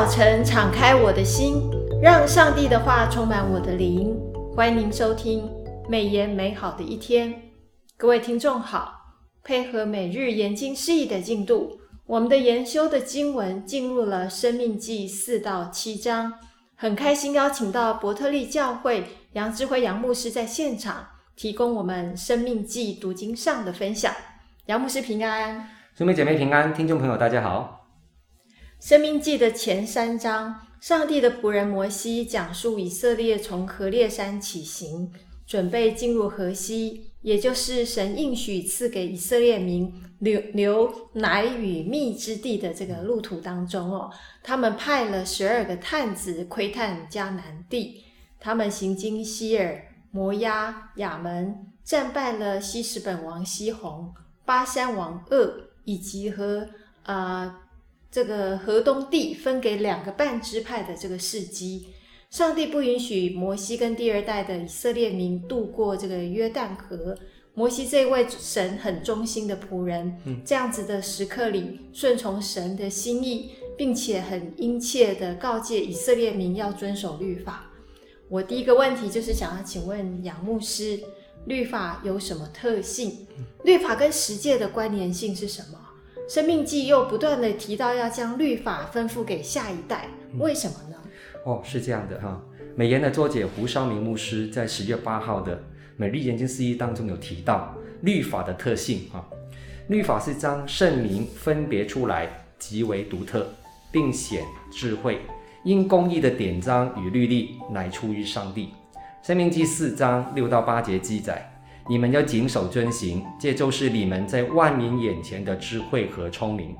早晨，敞开我的心，让上帝的话充满我的灵。欢迎您收听《美言美好的一天》。各位听众好，配合每日研经释义的进度，我们的研修的经文进入了《生命记》四到七章。很开心邀请到伯特利教会杨智慧杨牧师在现场，提供我们《生命记》读经上的分享。杨牧师平安，兄妹姐妹平安，听众朋友大家好。《生命记》的前三章，上帝的仆人摩西讲述以色列从何烈山起行，准备进入河西，也就是神应许赐给以色列民流流奶与蜜之地的这个路途当中哦。他们派了十二个探子窥探迦南地，他们行经西尔、摩押、亚门，战败了西什本王西宏、巴珊王噩，以及和啊。这个河东地分给两个半支派的这个事迹，上帝不允许摩西跟第二代的以色列民渡过这个约旦河。摩西这位神很忠心的仆人，这样子的时刻里顺从神的心意，并且很殷切的告诫以色列民要遵守律法。我第一个问题就是想要请问杨牧师，律法有什么特性？律法跟十诫的关联性是什么？申命记又不断地提到要将律法吩咐给下一代，为什么呢？哦，是这样的哈。美言的作者胡绍明牧师在十月八号的每日研经释义当中有提到律法的特性哈。律法是将圣名分别出来，极为独特，并显智慧，因公义的典章与律例乃出于上帝。生命记四章六到八节记载。你们要谨守遵行，这就是你们在万民眼前的智慧和聪明。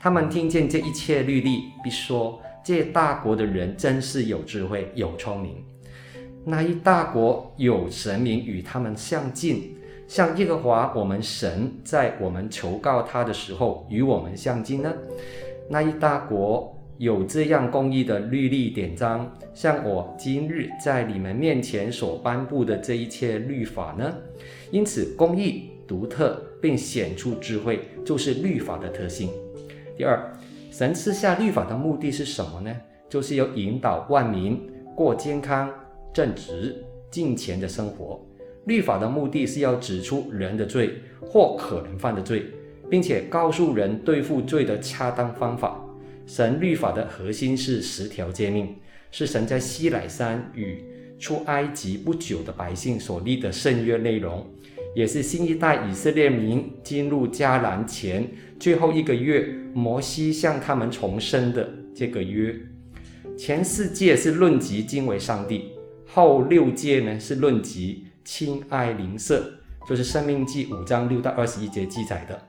他们听见这一切律例，必说：这大国的人真是有智慧、有聪明。那一大国有神明与他们相近，像耶和华我们神在我们求告他的时候与我们相近呢？那一大国。有这样公义的律例典章，像我今日在你们面前所颁布的这一切律法呢？因此，公义独特并显出智慧，就是律法的特性。第二，神赐下律法的目的是什么呢？就是要引导万民过健康、正直、敬虔的生活。律法的目的是要指出人的罪或可能犯的罪，并且告诉人对付罪的恰当方法。神律法的核心是十条诫命，是神在西乃山与出埃及不久的百姓所立的圣约内容，也是新一代以色列民进入迦南前最后一个月，摩西向他们重申的这个约。前四诫是论及敬畏上帝，后六诫呢是论及亲爱邻舍，就是生命记五章六到二十一节记载的。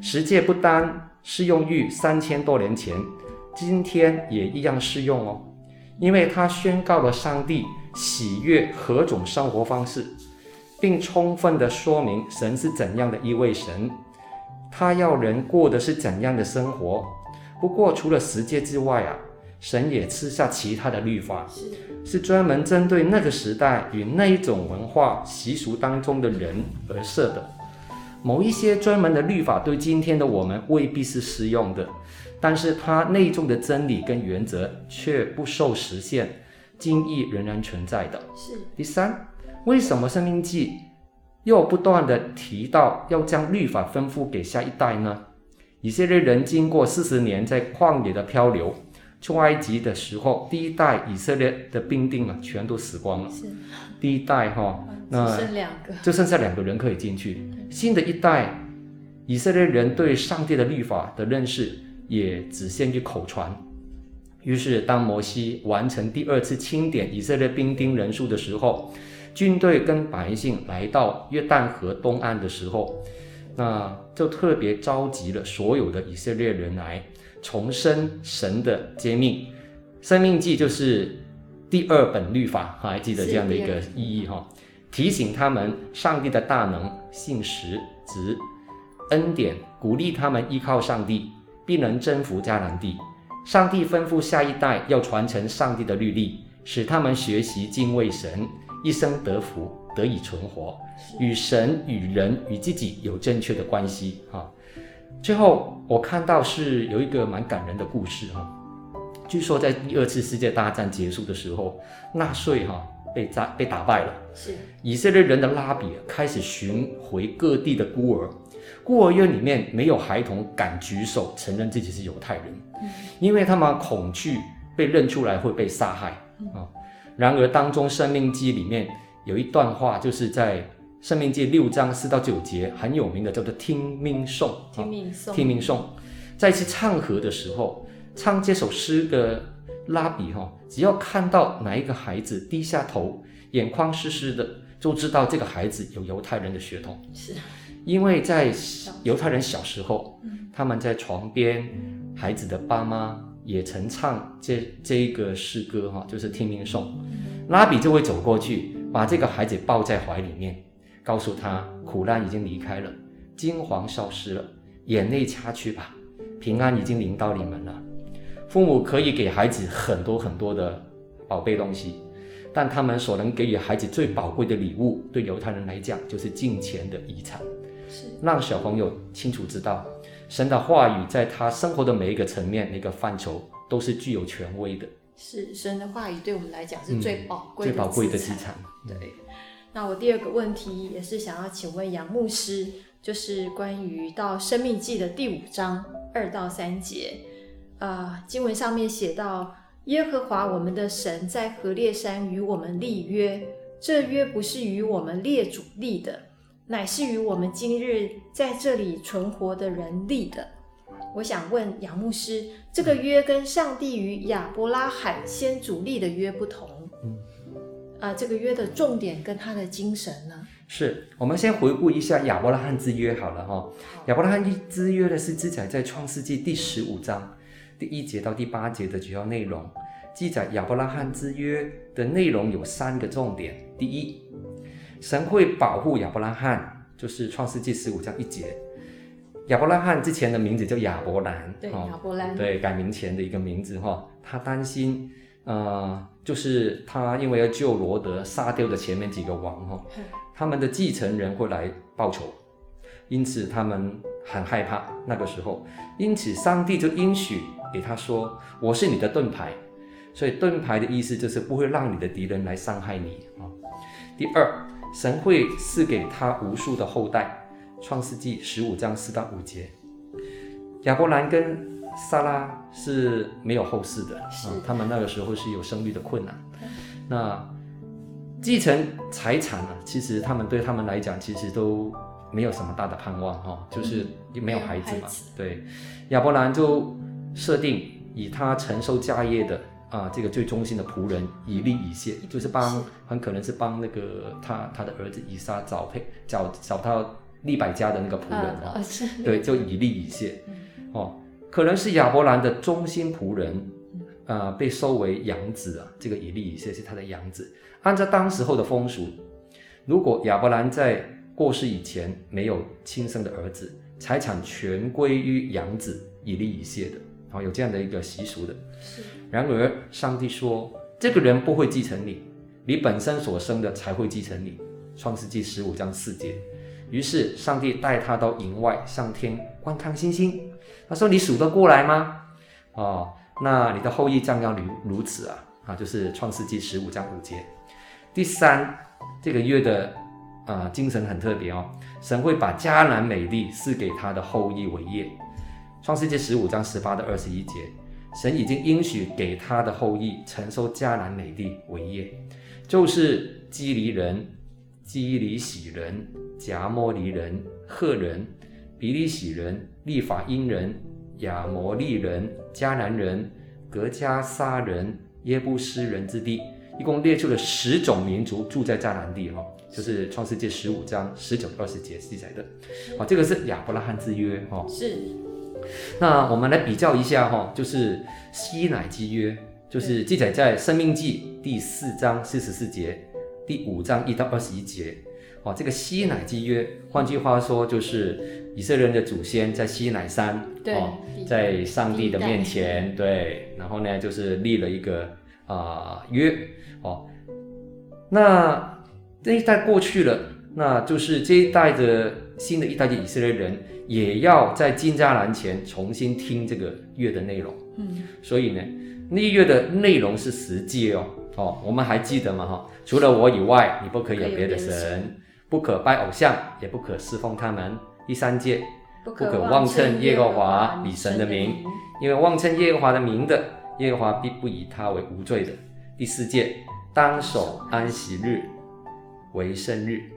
十诫不单适用于三千多年前，今天也一样适用哦，因为它宣告了上帝喜悦何种生活方式，并充分地说明神是怎样的一位神，他要人过的是怎样的生活。不过除了十诫之外啊，神也赐下其他的律法，是专门针对那个时代与那一种文化习俗当中的人而设的。某一些专门的律法对今天的我们未必是适用的，但是它内中的真理跟原则却不受实现，经义仍然存在的。是。第三，为什么申命记又不断的提到要将律法吩咐给下一代呢？以色列人经过四十年在旷野的漂流，出埃及的时候，第一代以色列的兵丁啊，全都死光了。是。第一代哈、哦。那剩两个，就剩下两个人可以进去。新的一代以色列人对上帝的律法的认识也只限于口传。于是，当摩西完成第二次清点以色列兵丁人数的时候，军队跟百姓来到约旦河东岸的时候，那就特别召集了所有的以色列人来重申神的诫命。生命记就是第二本律法，还记得这样的一个意义哈。提醒他们上帝的大能、信实、值恩典，鼓励他们依靠上帝，必能征服迦南地。上帝吩咐下一代要传承上帝的律例，使他们学习敬畏神，一生得福，得以存活，与神、与人、与自己有正确的关系。哈，最后我看到是有一个蛮感人的故事哈。据说在第二次世界大战结束的时候，纳粹哈、啊、被炸被打败了，是以色列人的拉比开始巡回各地的孤儿，孤儿院里面没有孩童敢举手承认自己是犹太人，嗯、因为他们恐惧被认出来会被杀害啊。嗯、然而当中《生命记》里面有一段话，就是在《生命记》六章四到九节很有名的，叫做听命颂。听命颂，听命颂，在一次唱和的时候。唱这首诗的拉比哈，只要看到哪一个孩子低下头，眼眶湿湿的，就知道这个孩子有犹太人的血统。是，因为在犹太人小时候，他们在床边，孩子的爸妈也曾唱这这一个诗歌哈，就是听命颂。拉比就会走过去，把这个孩子抱在怀里面，告诉他苦难已经离开了，金黄消失了，眼泪擦去吧，平安已经临到你们了。父母可以给孩子很多很多的宝贝东西，但他们所能给予孩子最宝贵的礼物，对犹太人来讲就是金钱的遗产。是让小朋友清楚知道，神的话语在他生活的每一个层面、每个范畴都是具有权威的。是神的话语对我们来讲是最宝贵、嗯、最宝贵的资产。对。那我第二个问题也是想要请问杨牧师，就是关于到《生命记》的第五章二到三节。啊、呃，经文上面写到，耶和华我们的神在何烈山与我们立约，这约不是与我们列祖立的，乃是与我们今日在这里存活的人立的。我想问杨牧师，这个约跟上帝与亚伯拉罕先祖立的约不同，嗯，啊、呃，这个约的重点跟他的精神呢？是我们先回顾一下亚伯拉罕之约好了哈。好亚伯拉罕之约呢是记载在创世纪第十五章。第一节到第八节的主要内容，记载亚伯拉罕之约的内容有三个重点。第一，神会保护亚伯拉罕，就是创世纪十五章一节。亚伯拉罕之前的名字叫亚伯兰，对，亚伯兰，对，改名前的一个名字哈。他担心，呃，就是他因为要救罗德，杀掉的前面几个王哈，他们的继承人会来报仇，因此他们很害怕那个时候，因此上帝就应许。给他说：“我是你的盾牌，所以盾牌的意思就是不会让你的敌人来伤害你啊。”第二，神会赐给他无数的后代，《创世纪》十五章四到五节。亚伯兰跟撒拉是没有后世的是啊，他们那个时候是有生育的困难。那继承财产呢？其实他们对他们来讲，其实都没有什么大的盼望哈，就是没有孩子嘛。子对，亚伯兰就。设定以他承受家业的啊，这个最忠心的仆人以利以谢，就是帮很可能是帮那个他他的儿子以撒找配找找到利百家的那个仆人啊，对，就以利以谢，哦，可能是亚伯兰的忠心仆人啊，被收为养子啊，这个以利以谢是他的养子。按照当时候的风俗，如果亚伯兰在过世以前没有亲生的儿子，财产全归于养子以利以谢的。哦，有这样的一个习俗的。是。然而，上帝说，这个人不会继承你，你本身所生的才会继承你。创世纪十五章四节。于是，上帝带他到营外，上天观看星星。他说：“你数得过来吗？”哦，那你的后裔将要如如此啊！啊，就是创世纪十五章五节。第三，这个月的啊、呃、精神很特别哦，神会把迦南美地赐给他的后裔为业。创世纪十五章十八到二十一节，神已经应许给他的后裔承受迦南美地为业，就是基利人、基利洗人、迦摩尼人、赫人、比利洗人、利法因人、亚摩利人、迦南人、格迦撒人、耶布斯人之地，一共列出了十种民族住在迦南地哈，就是创世纪十五章十九到二十节记载的。好，这个是亚伯拉罕之约哈。是。那我们来比较一下哈，就是西乃基约，就是记载在《生命记》第四章四十四节，第五章一到二十一节。哦，这个西乃基约，换句话说，就是以色列人的祖先在西乃山，对哦，在上帝的面前，对，然后呢，就是立了一个啊、呃、约，哦，那这一代过去了，那就是这一代的新的一代的以色列人。也要在进栅栏前重新听这个月的内容。嗯，所以呢，那月的内容是十诫哦，哦，我们还记得吗？哈，除了我以外，你不可以有别的神，不可拜偶像，也不可侍奉他们。第三戒，不可妄称耶和华你神的名，因为妄称耶和华的名的，耶和华必不以他为无罪的。第四戒，当守安息日为圣日。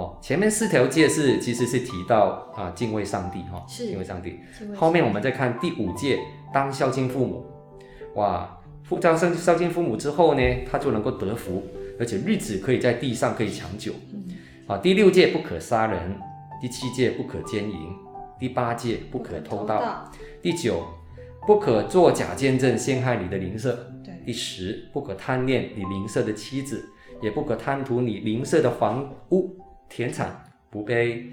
哦，前面四条戒是其实是提到啊敬畏上帝哈，敬畏上帝。后面我们再看第五戒，当孝敬父母。哇，父当孝孝敬父母之后呢，他就能够得福，而且日子可以在地上可以长久。啊，第六戒不可杀人，第七戒不可奸淫，第八戒不可偷盗，第九不可作假见证陷害你的邻舍。对，第十不可贪恋你邻舍的妻子，也不可贪图你邻舍的房屋。田产不被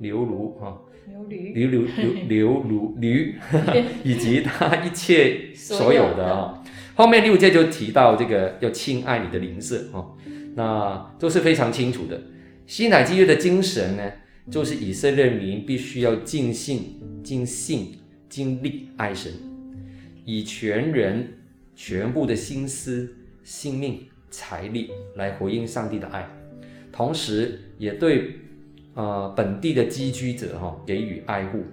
流奴哈，流驴流流流流驴，以及他一切所有的啊。后面六戒就提到这个要亲爱你的邻舍哈，那都是非常清楚的。西乃基约的精神呢，就是以色列民必须要尽信、尽信、尽力爱神，以全人、全部的心思、性命、财力来回应上帝的爱。同时，也对，呃，本地的寄居者哈、哦、给予爱护，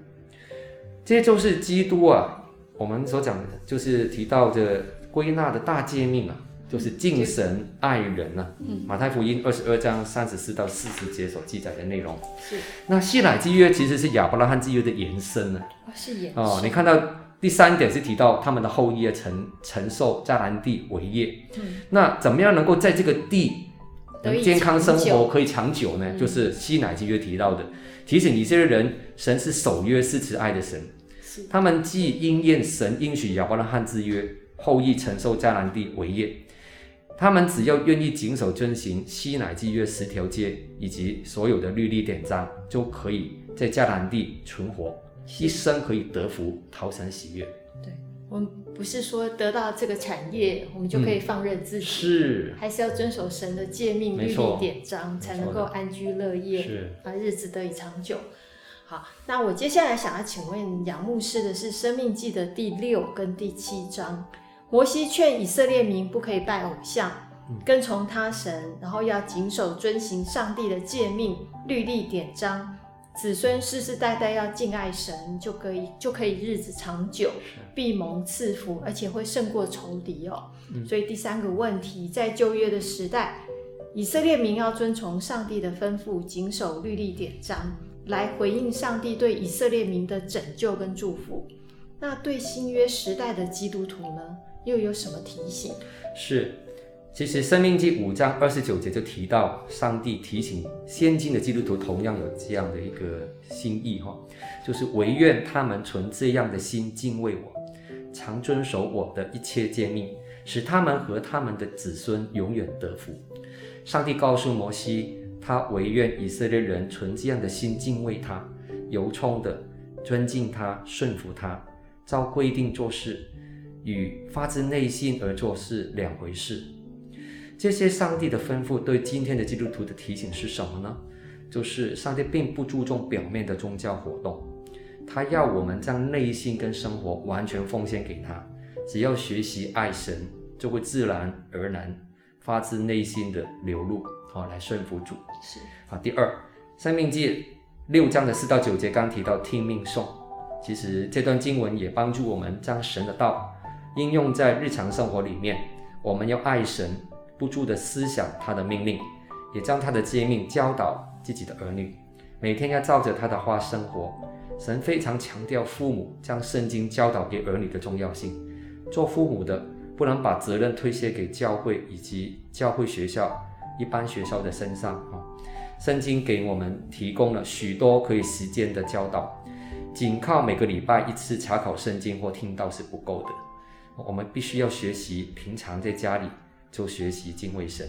这些就是基督啊，我们所讲的，就是提到的归纳的大诫命啊，就是敬神爱人啊。嗯，马太福音二十二章三十四到四十节所记载的内容。是。那希乃之约其实是亚伯拉罕之约的延伸呢。哦，是延伸。哦，你看到第三点是提到他们的后裔要承承受迦南地为业。嗯。那怎么样能够在这个地？健康生活可以长久呢，就是吸奶基约提到的，提醒你，这些人，神是守约是慈爱的神。他们既应验神应许亚伯拉罕之约，后裔承受迦南地为业，他们只要愿意谨守遵行西乃基约十条街以及所有的律例典章，就可以在迦南地存活，一生可以得福，讨神喜悦。我们不是说得到这个产业，我们就可以放任自己，嗯、是还是要遵守神的诫命、律例典章，才能够安居乐业，是啊，日子得以长久。好，那我接下来想要请问杨牧师的是《生命记》的第六跟第七章，摩西劝以色列民不可以拜偶像，跟从他神，然后要谨守遵行上帝的诫命、律例典章。子孙世世代代要敬爱神，就可以就可以日子长久，必蒙赐福，而且会胜过仇敌哦。嗯、所以第三个问题，在旧约的时代，以色列民要遵从上帝的吩咐，谨守律例典章，来回应上帝对以色列民的拯救跟祝福。那对新约时代的基督徒呢，又有什么提醒？是。其实《生命记》五章二十九节就提到，上帝提醒先进的基督徒同样有这样的一个心意哈，就是唯愿他们存这样的心敬畏我，常遵守我的一切诫命，使他们和他们的子孙永远得福。上帝告诉摩西，他唯愿以色列人存这样的心敬畏他，由衷的尊敬他，顺服他，照规定做事，与发自内心而做事两回事。这些上帝的吩咐对今天的基督徒的提醒是什么呢？就是上帝并不注重表面的宗教活动，他要我们将内心跟生活完全奉献给他。只要学习爱神，就会自然而然发自内心的流露，好来顺服主。是好。第二，生命记六章的四到九节刚提到听命颂，其实这段经文也帮助我们将神的道应用在日常生活里面。我们要爱神。不住的思想他的命令，也将他的诫命教导自己的儿女，每天要照着他的话生活。神非常强调父母将圣经教导给儿女的重要性。做父母的不能把责任推卸给教会以及教会学校、一般学校的身上啊。圣经给我们提供了许多可以实践的教导，仅靠每个礼拜一次查考圣经或听到是不够的。我们必须要学习，平常在家里。就学习敬畏神，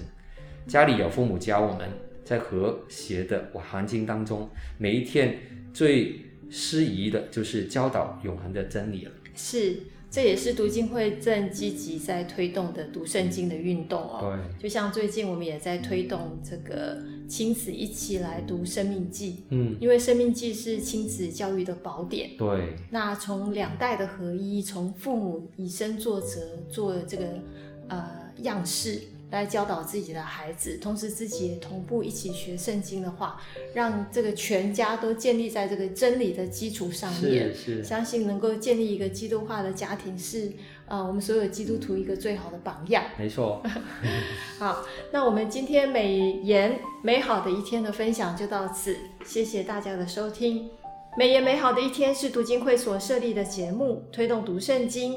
家里有父母教我们，在和谐的环境当中，每一天最适宜的就是教导永恒的真理了。是，这也是读经会正积极在推动的读圣经的运动哦。对，就像最近我们也在推动这个亲子一起来读《生命记》。嗯，因为《生命记》是亲子教育的宝典。对。那从两代的合一，从父母以身作则，做这个呃样式。来教导自己的孩子，同时自己也同步一起学圣经的话，让这个全家都建立在这个真理的基础上面，是是，相信能够建立一个基督化的家庭是，呃，我们所有基督徒一个最好的榜样。没错。好，那我们今天美言美好的一天的分享就到此，谢谢大家的收听。美言美好的一天是读经会所设立的节目，推动读圣经，